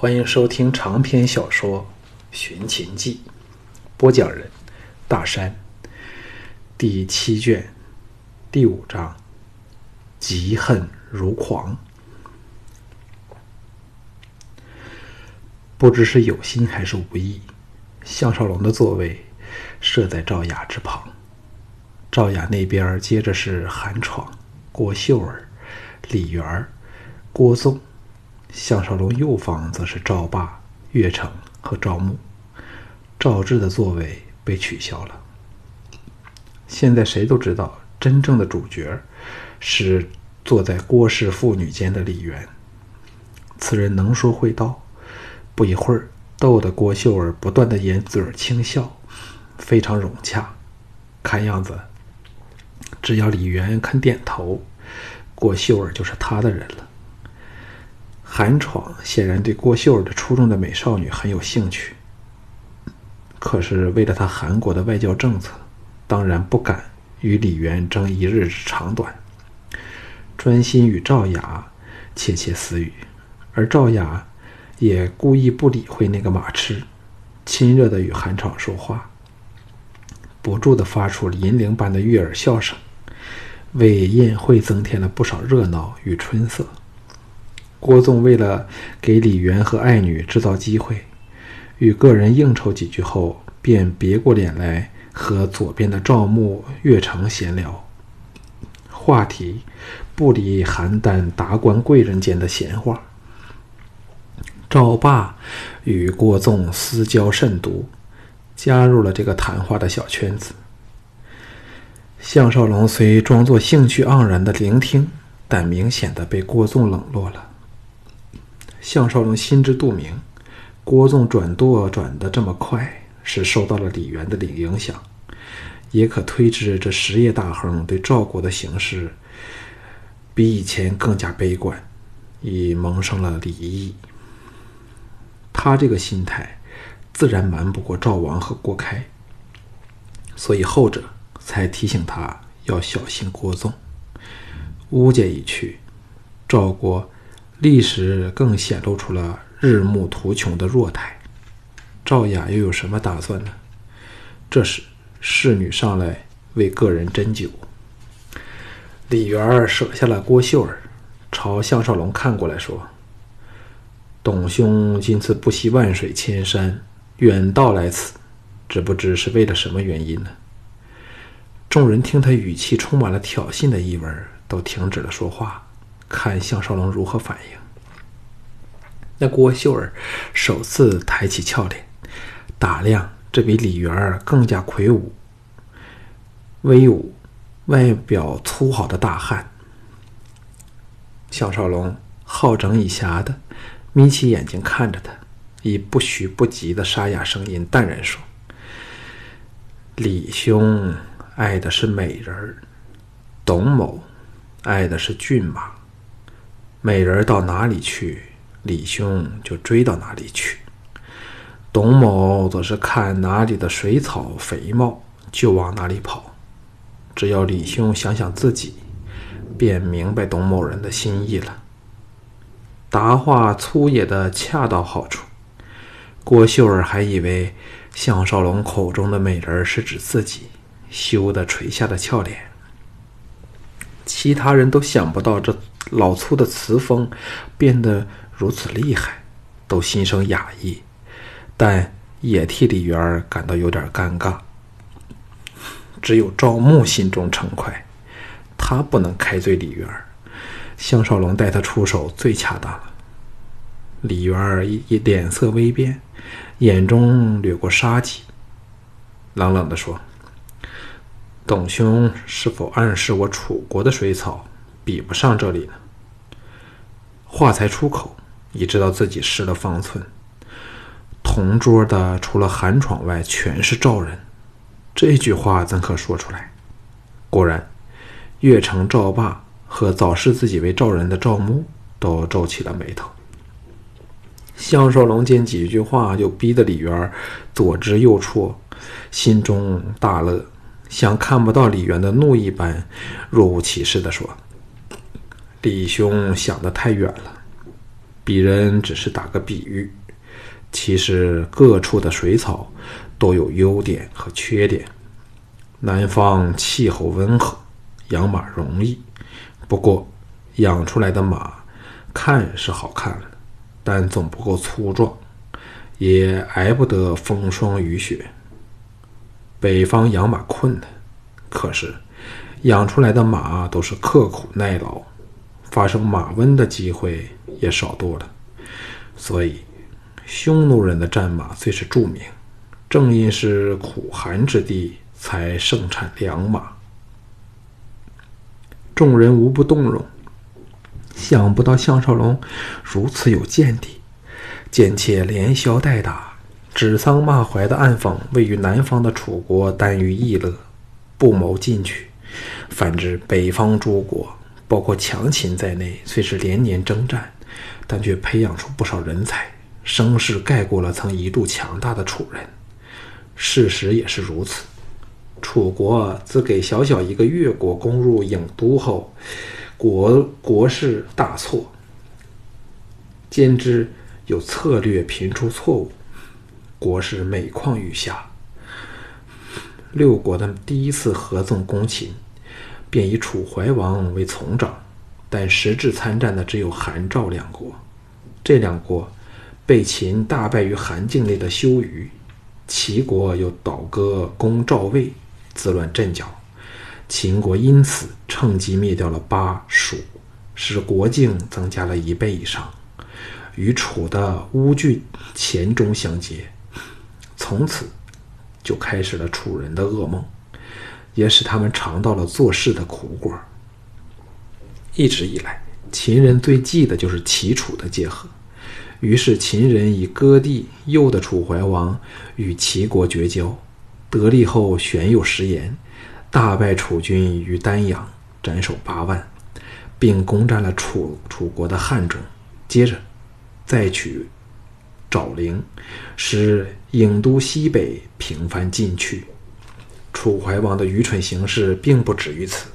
欢迎收听长篇小说《寻秦记》，播讲人：大山。第七卷第五章：嫉恨如狂。不知是有心还是无意，项少龙的座位设在赵雅之旁。赵雅那边接着是韩闯、郭秀儿、李媛、郭纵。项少龙右方则是赵霸、岳成和赵牧，赵志的座位被取消了。现在谁都知道，真正的主角是坐在郭氏父女间的李渊。此人能说会道，不一会儿逗得郭秀儿不断的掩嘴轻笑，非常融洽。看样子，只要李渊肯点头，郭秀儿就是他的人了。韩闯显然对郭秀儿的初中的美少女很有兴趣，可是为了他韩国的外交政策，当然不敢与李元争一日之长短，专心与赵雅窃窃私语，而赵雅也故意不理会那个马痴，亲热的与韩闯说话，不住的发出银铃般的悦耳笑声，为宴会增添了不少热闹与春色。郭纵为了给李渊和爱女制造机会，与个人应酬几句后，便别过脸来和左边的赵牧、岳成闲聊。话题不离邯郸达官贵人间的闲话。赵霸与郭纵私交甚笃，加入了这个谈话的小圈子。项少龙虽装作兴趣盎然的聆听，但明显的被郭纵冷落了。项少龙心知肚明，郭纵转舵转得这么快，是受到了李渊的影影响，也可推知这实业大亨对赵国的形势比以前更加悲观，已萌生了离意。他这个心态，自然瞒不过赵王和郭开，所以后者才提醒他要小心郭纵。乌家一去，赵国。历史更显露出了日暮途穷的弱态。赵雅又有什么打算呢？这时，侍女上来为个人斟酒。李元儿舍下了郭秀儿，朝项少龙看过来说：“董兄今次不惜万水千山，远道来此，只不知是为了什么原因呢？”众人听他语气充满了挑衅的意味，都停止了说话。看项少龙如何反应。那郭秀儿首次抬起俏脸，打量这比李媛更加魁梧、威武、外表粗豪的大汉。项少龙好整以暇的眯起眼睛看着他，以不徐不急的沙哑声音淡然说：“李兄爱的是美人儿，董某爱的是骏马。”美人到哪里去，李兄就追到哪里去。董某则是看哪里的水草肥茂，就往哪里跑。只要李兄想想自己，便明白董某人的心意了。答话粗野的恰到好处。郭秀儿还以为项少龙口中的美人是指自己，羞得垂下了俏脸。其他人都想不到这。老粗的词风变得如此厉害，都心生讶异，但也替李媛感到有点尴尬。只有赵牧心中称快，他不能开罪李媛项少龙带他出手最恰当了。李媛一脸色微变，眼中掠过杀机，冷冷地说：“董兄是否暗示我楚国的水草？”比不上这里呢。话才出口，已知道自己失了方寸。同桌的除了韩闯外，全是赵人。这句话怎可说出来？果然，越城赵霸和早视自己为赵人的赵牧都皱起了眉头。项少龙见几句话就逼得李渊左支右绌，心中大乐，像看不到李渊的怒意般，若无其事地说。李兄想得太远了，鄙人只是打个比喻。其实各处的水草都有优点和缺点。南方气候温和，养马容易。不过，养出来的马看是好看，但总不够粗壮，也挨不得风霜雨雪。北方养马困难，可是养出来的马都是刻苦耐劳，发生马瘟的机会也少多了。所以。匈奴人的战马最是著名，正因是苦寒之地，才盛产良马。众人无不动容，想不到项少龙如此有见地，见且连消带打，指桑骂槐的暗讽位于南方的楚国耽于逸乐，不谋进取。反之，北方诸国，包括强秦在内，虽是连年征战，但却培养出不少人才。声势盖过了曾一度强大的楚人，事实也是如此。楚国自给小小一个越国攻入郢都后，国国势大错，兼之有策略频出错误，国势每况愈下。六国的第一次合纵攻秦，便以楚怀王为从长，但实质参战的只有韩赵两国，这两国。被秦大败于韩境内的修余，齐国又倒戈攻赵魏，自乱阵脚。秦国因此趁机灭掉了巴蜀，使国境增加了一倍以上，与楚的乌郡黔中相接。从此就开始了楚人的噩梦，也使他们尝到了做事的苦果。一直以来，秦人最忌的就是齐楚的结合。于是，秦人以割地诱的楚怀王与齐国绝交，得利后玄有食言，大败楚军于丹阳，斩首八万，并攻占了楚楚国的汉中。接着，再取昭陵，使郢都西北平藩进去。楚怀王的愚蠢行事并不止于此。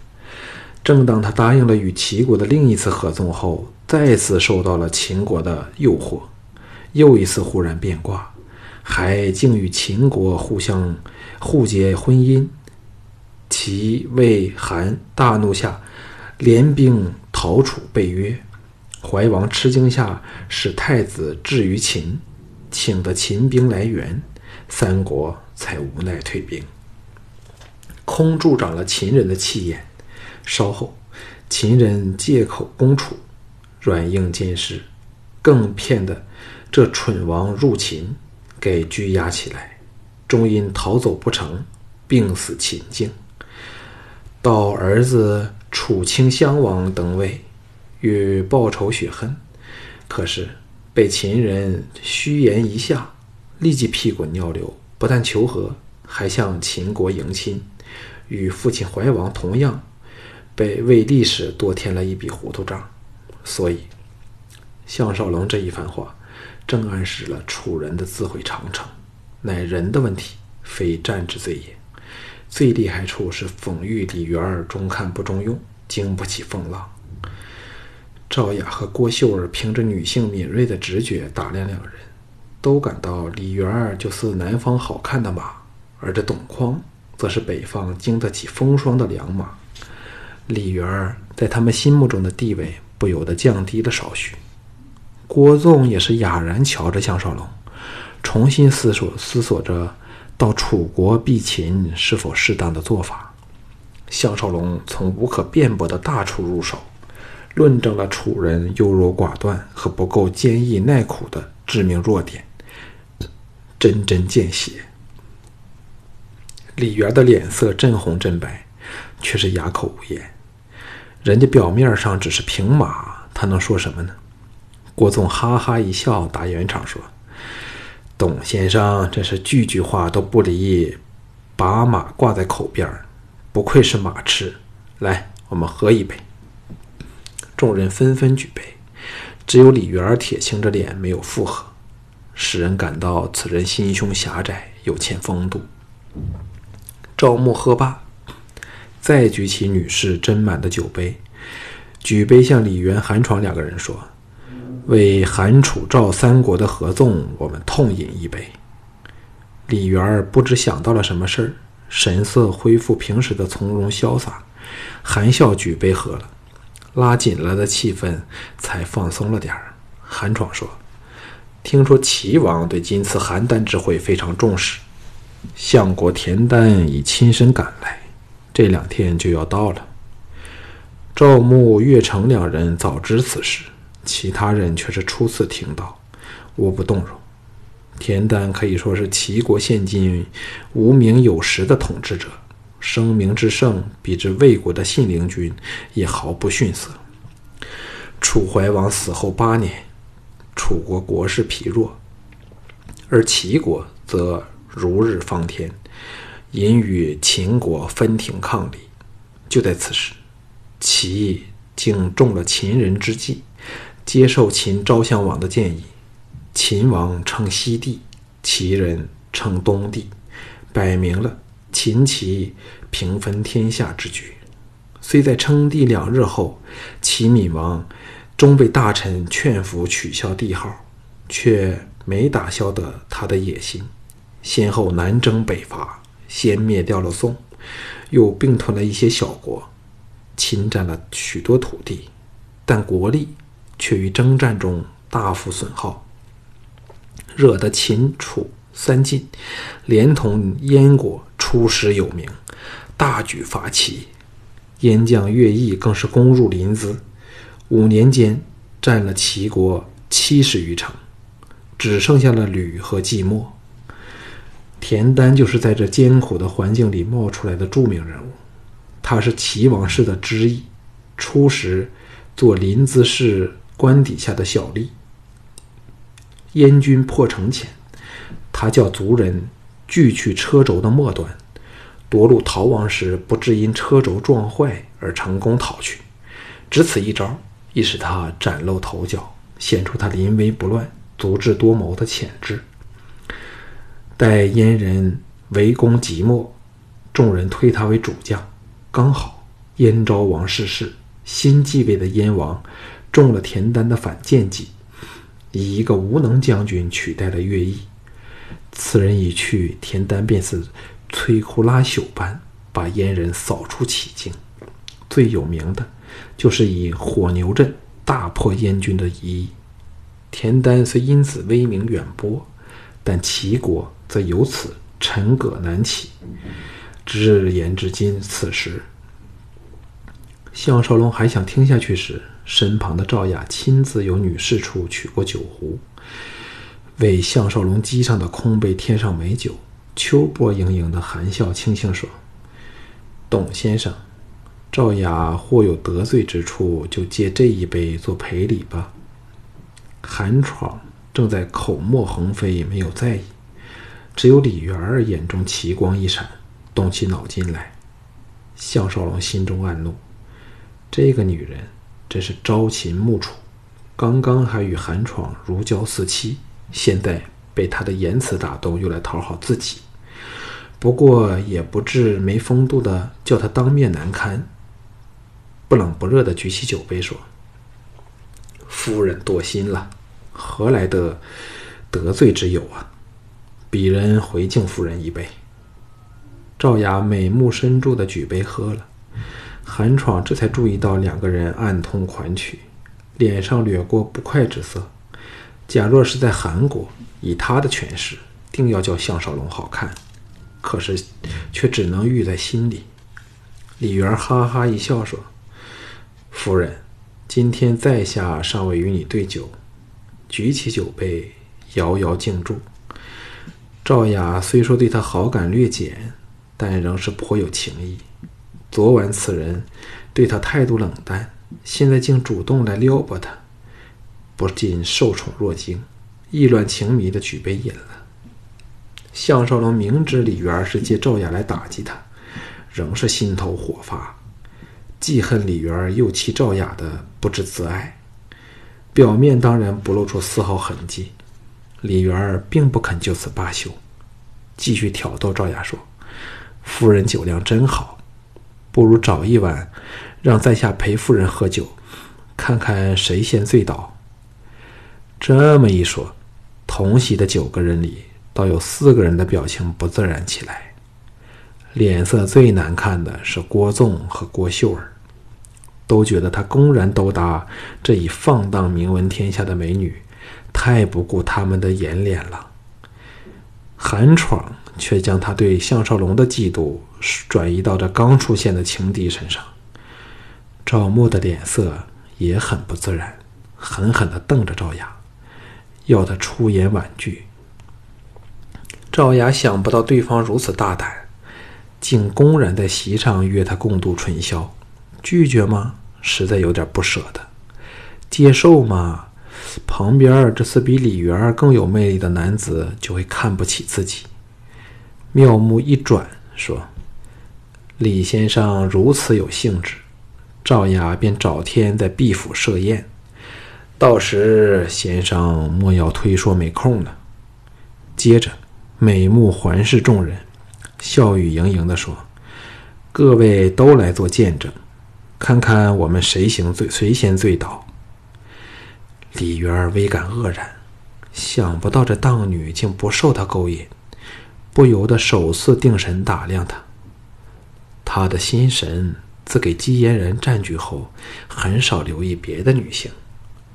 正当他答应了与齐国的另一次合纵后，再次受到了秦国的诱惑，又一次忽然变卦，还竟与秦国互相互结婚姻。齐、魏、韩大怒下，联兵讨楚背约。怀王吃惊下，使太子至于秦，请得秦兵来援，三国才无奈退兵，空助长了秦人的气焰。稍后，秦人借口攻楚。软硬兼施，更骗得这蠢王入秦，给拘押起来，终因逃走不成，病死秦境。到儿子楚顷襄王登位，欲报仇雪恨，可是被秦人虚言一下，立即屁滚尿流，不但求和，还向秦国迎亲，与父亲怀王同样，被为历史多添了一笔糊涂账。所以，项少龙这一番话，正暗示了楚人的自毁长城，乃人的问题，非战之罪也。最厉害处是讽喻李元儿中看不中用，经不起风浪。赵雅和郭秀儿凭着女性敏锐的直觉打量两人，都感到李元就是南方好看的马，而这董匡则是北方经得起风霜的良马。李元在他们心目中的地位。不由得降低了少许。郭纵也是哑然瞧着项少龙，重新思索思索着到楚国避秦是否适当的做法。项少龙从无可辩驳的大处入手，论证了楚人优柔寡断和不够坚毅耐苦的致命弱点，针针见血。李元的脸色震红震白，却是哑口无言。人家表面上只是平马，他能说什么呢？郭纵哈哈一笑，打圆场说：“董先生真是句句话都不离，把马挂在口边不愧是马痴。来，我们喝一杯。”众人纷纷举杯，只有李元铁青着脸没有附和，使人感到此人心胸狭窄，有欠风度。赵牧喝罢。再举起女士斟满的酒杯，举杯向李元、韩闯两个人说：“为韩楚赵三国的合纵，我们痛饮一杯。”李元不知想到了什么事儿，神色恢复平时的从容潇洒，含笑举杯喝了，拉紧了的气氛才放松了点儿。韩闯说：“听说齐王对今次邯郸之会非常重视，相国田丹已亲身赶来，这两天就要到了。”赵牧、岳成两人早知此事，其他人却是初次听到，无不动容。田丹可以说是齐国现今无名有实的统治者，声名之盛，比之魏国的信陵君也毫不逊色。楚怀王死后八年。楚国国势疲弱，而齐国则如日方天，因与秦国分庭抗礼。就在此时，齐竟中了秦人之计，接受秦昭襄王的建议，秦王称西帝，齐人称东帝，摆明了秦齐平分天下之局。虽在称帝两日后，齐闵王。终被大臣劝服取消帝号，却没打消得他的野心。先后南征北伐，先灭掉了宋，又并吞了一些小国，侵占了许多土地，但国力却于征战中大幅损耗，惹得秦楚三晋连同燕国出师有名，大举伐齐。燕将乐毅更是攻入临淄。五年间，占了齐国七十余城，只剩下了吕和季莫。田丹就是在这艰苦的环境里冒出来的著名人物。他是齐王室的支裔，初时做临淄市官底下的小吏。燕军破城前，他叫族人锯去车轴的末端，夺路逃亡时不致因车轴撞坏而成功逃去。只此一招。亦使他崭露头角，显出他临危不乱、足智多谋的潜质。待燕人围攻即墨，众人推他为主将。刚好燕昭王逝世，新继位的燕王中了田丹的反间计，以一个无能将军取代了乐毅。此人一去，田丹便是摧枯拉朽般把燕人扫出奇境。最有名的。就是以火牛阵大破燕军的一役，田丹虽因此威名远播，但齐国则由此沉戈难起。直言至今，此时项少龙还想听下去时，身旁的赵雅亲自由女侍处取过酒壶，为项少龙机上的空杯添上美酒。秋波盈盈的含笑轻轻说：“董先生。”赵雅或有得罪之处，就借这一杯做赔礼吧。韩闯正在口沫横飞，没有在意，只有李媛儿眼中奇光一闪，动起脑筋来。项少龙心中暗怒，这个女人真是朝秦暮楚，刚刚还与韩闯如胶似漆，现在被他的言辞打动，又来讨好自己。不过也不至没风度的叫他当面难堪。不冷不热的举起酒杯说：“夫人多心了，何来的得罪之有啊？鄙人回敬夫人一杯。”赵雅美目深注的举杯喝了，韩闯这才注意到两个人暗通款曲，脸上掠过不快之色。假若是在韩国，以他的权势，定要叫项少龙好看，可是却只能郁在心里。李媛哈哈一笑说。夫人，今天在下尚未与你对酒，举起酒杯，遥遥敬祝。赵雅虽说对他好感略减，但仍是颇有情意。昨晚此人对他态度冷淡，现在竟主动来撩拨他，不禁受宠若惊，意乱情迷的举杯饮了。项少龙明知李媛是借赵雅来打击他，仍是心头火发。既恨李媛又气赵雅的不知自爱，表面当然不露出丝毫痕迹。李媛并不肯就此罢休，继续挑逗赵雅说：“夫人酒量真好，不如找一晚，让在下陪夫人喝酒，看看谁先醉倒。”这么一说，同席的九个人里，倒有四个人的表情不自然起来。脸色最难看的是郭纵和郭秀儿，都觉得他公然勾搭这一放荡名闻天下的美女，太不顾他们的颜脸了。韩闯却将他对项少龙的嫉妒转移到这刚出现的情敌身上。赵牧的脸色也很不自然，狠狠地瞪着赵雅。要他出言婉拒，赵雅想不到对方如此大胆，竟公然在席上约他共度春宵。拒绝吗？实在有点不舍得。接受吗？旁边这次比李媛更有魅力的男子就会看不起自己。妙目一转，说：“李先生如此有兴致，赵雅便找天在毕府设宴。”到时先生莫要推说没空呢。接着，美目环视众人，笑语盈盈地说：“各位都来做见证，看看我们谁行醉，谁先醉倒。”李媛微感愕然，想不到这荡女竟不受他勾引，不由得首次定神打量他。他的心神自给姬嫣然占据后，很少留意别的女性。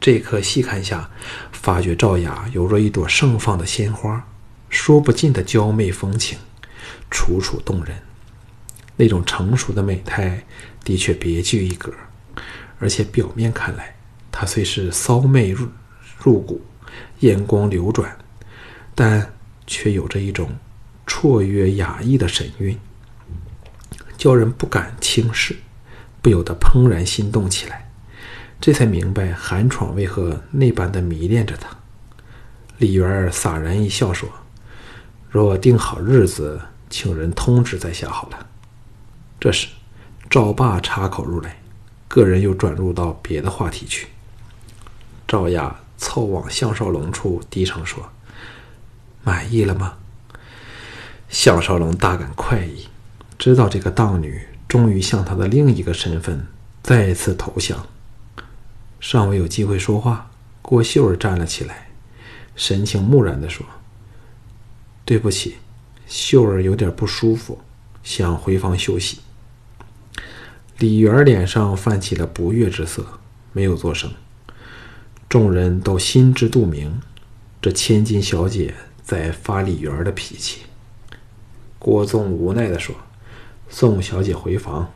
这刻细看下，发觉赵雅犹若一朵盛放的鲜花，说不尽的娇媚风情，楚楚动人。那种成熟的美态，的确别具一格。而且表面看来，她虽是骚媚入入骨，眼光流转，但却有着一种绰约雅逸的神韵，叫人不敢轻视，不由得怦然心动起来。这才明白韩闯为何那般的迷恋着他。李媛洒然一笑说：“若定好日子，请人通知在下好了。”这时，赵霸插口入来，个人又转入到别的话题去。赵雅凑往项少龙处，低声说：“满意了吗？”项少龙大感快意，知道这个荡女终于向他的另一个身份再次投降。尚未有机会说话，郭秀儿站了起来，神情木然地说：“对不起，秀儿有点不舒服，想回房休息。”李媛脸上泛起了不悦之色，没有作声。众人都心知肚明，这千金小姐在发李媛的脾气。郭纵无奈地说：“送小姐回房，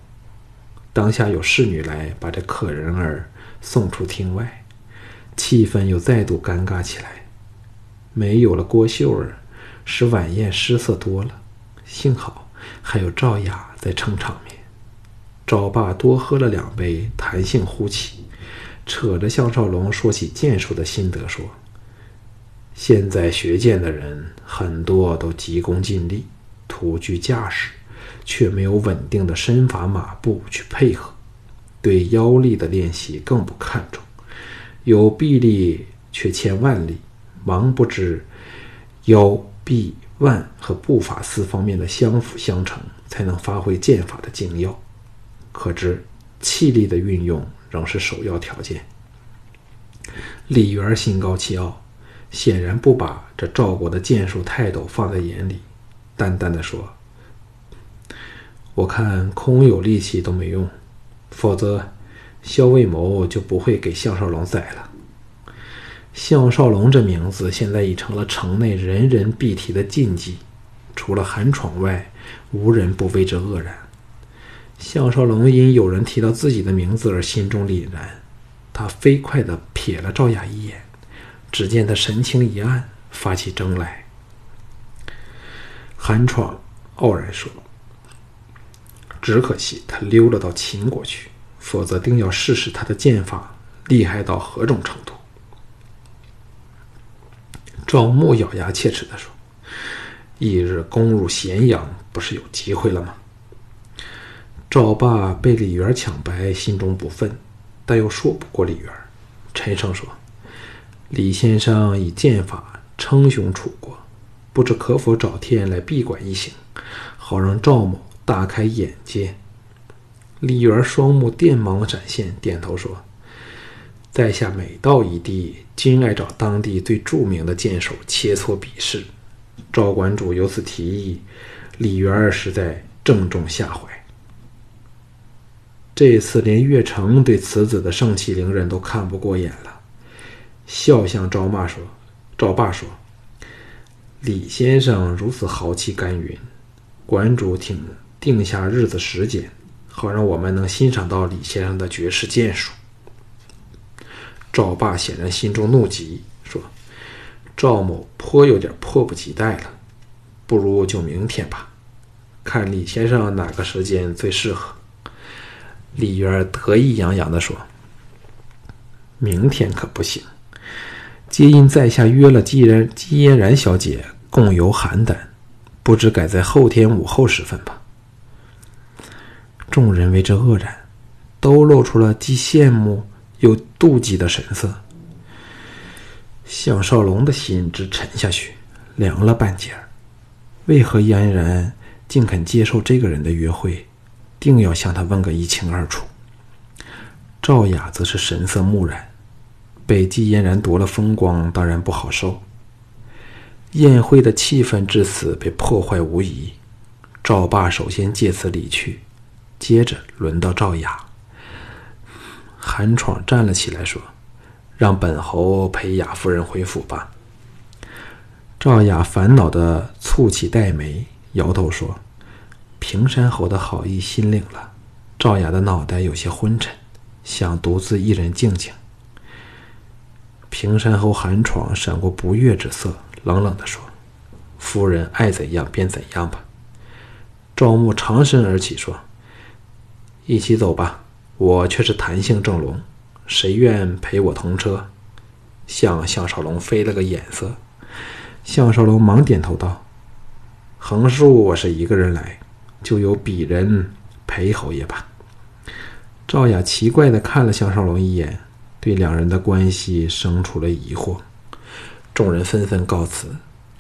当下有侍女来把这客人儿。”送出厅外，气氛又再度尴尬起来。没有了郭秀儿，使晚宴失色多了。幸好还有赵雅在撑场面。赵霸多喝了两杯，弹性忽起，扯着项少龙说起剑术的心得，说：“现在学剑的人很多都急功近利，图具架势，却没有稳定的身法马步去配合。”对腰力的练习更不看重，有臂力却欠腕力，忙不知腰、臂、腕和步法四方面的相辅相成，才能发挥剑法的精要。可知气力的运用仍是首要条件。李元心高气傲，显然不把这赵国的剑术泰斗放在眼里，淡淡的说：“我看空有力气都没用。”否则，萧卫谋就不会给项少龙宰了。项少龙这名字现在已成了城内人人必提的禁忌，除了韩闯外，无人不为之愕然。项少龙因有人提到自己的名字而心中凛然，他飞快地瞥了赵雅一眼，只见他神情一暗，发起争来。韩闯傲然说。只可惜他溜了到秦国去，否则定要试试他的剑法厉害到何种程度。赵牧咬牙切齿地说：“翌日攻入咸阳，不是有机会了吗？”赵霸被李元抢白，心中不忿，但又说不过李元，沉声说：“李先生以剑法称雄楚国，不知可否找天来闭馆一行，好让赵某。”大开眼界，李元双目电芒闪现，点头说：“在下每到一地，均爱找当地最著名的剑手切磋比试。赵馆主由此提议，李元儿实在正中下怀。这次连岳成对此子的盛气凌人都看不过眼了，笑向赵骂说：“赵霸说，李先生如此豪气干云，馆主请定下日子时间，好让我们能欣赏到李先生的绝世剑术。”赵霸显然心中怒极，说：“赵某颇有点迫不及待了，不如就明天吧，看李先生哪个时间最适合。”李渊得意洋洋地说：“明天可不行，皆因在下约了姬然、姬嫣然小姐共游邯郸，不知改在后天午后时分吧。”众人为之愕然，都露出了既羡慕有妒忌的神色。项少龙的心直沉下去，凉了半截儿。为何嫣然竟肯接受这个人的约会？定要向他问个一清二楚。赵雅则是神色木然，被季嫣然夺了风光，当然不好受。宴会的气氛至此被破坏无疑。赵霸首先借此离去，接着轮到赵雅。韩闯站了起来说：“让本侯陪雅夫人回府吧。”赵雅烦恼的蹙起黛眉，摇头说。平山侯的好意心领了，赵雅的脑袋有些昏沉，想独自一人静静。平山侯韩闯闪过不悦之色，冷冷地说：“夫人爱怎样便怎样吧。”赵牧长身而起说：“一起走吧，我却是弹性正龙，谁愿陪我同车？”向项少龙飞了个眼色，项少龙忙点头道：“横竖我是一个人来。”就由鄙人陪侯爷吧。赵雅奇怪的看了项少龙一眼，对两人的关系生出了疑惑。众人纷纷告辞，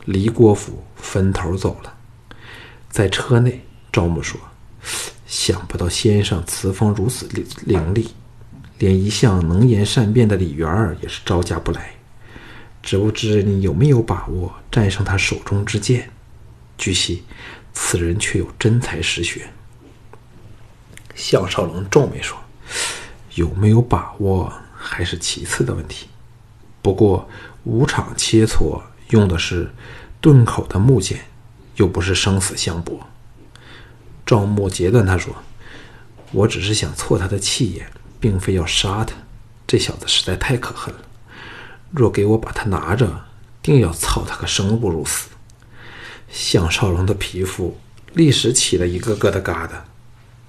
离郭府分头走了。在车内，赵牧说：“想不到先生词风如此伶伶俐，连一向能言善辩的李元儿也是招架不来。只不知你有没有把握战胜他手中之剑？据悉。”此人却有真才实学。项少龙皱眉说：“有没有把握还是其次的问题。不过五场切磋用的是钝口的木剑，又不是生死相搏。”赵牧截断他说：“我只是想挫他的气焰，并非要杀他。这小子实在太可恨了。若给我把他拿着，定要操他个生不如死。”项少龙的皮肤立时起了一个个的疙瘩，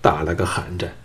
打了个寒颤。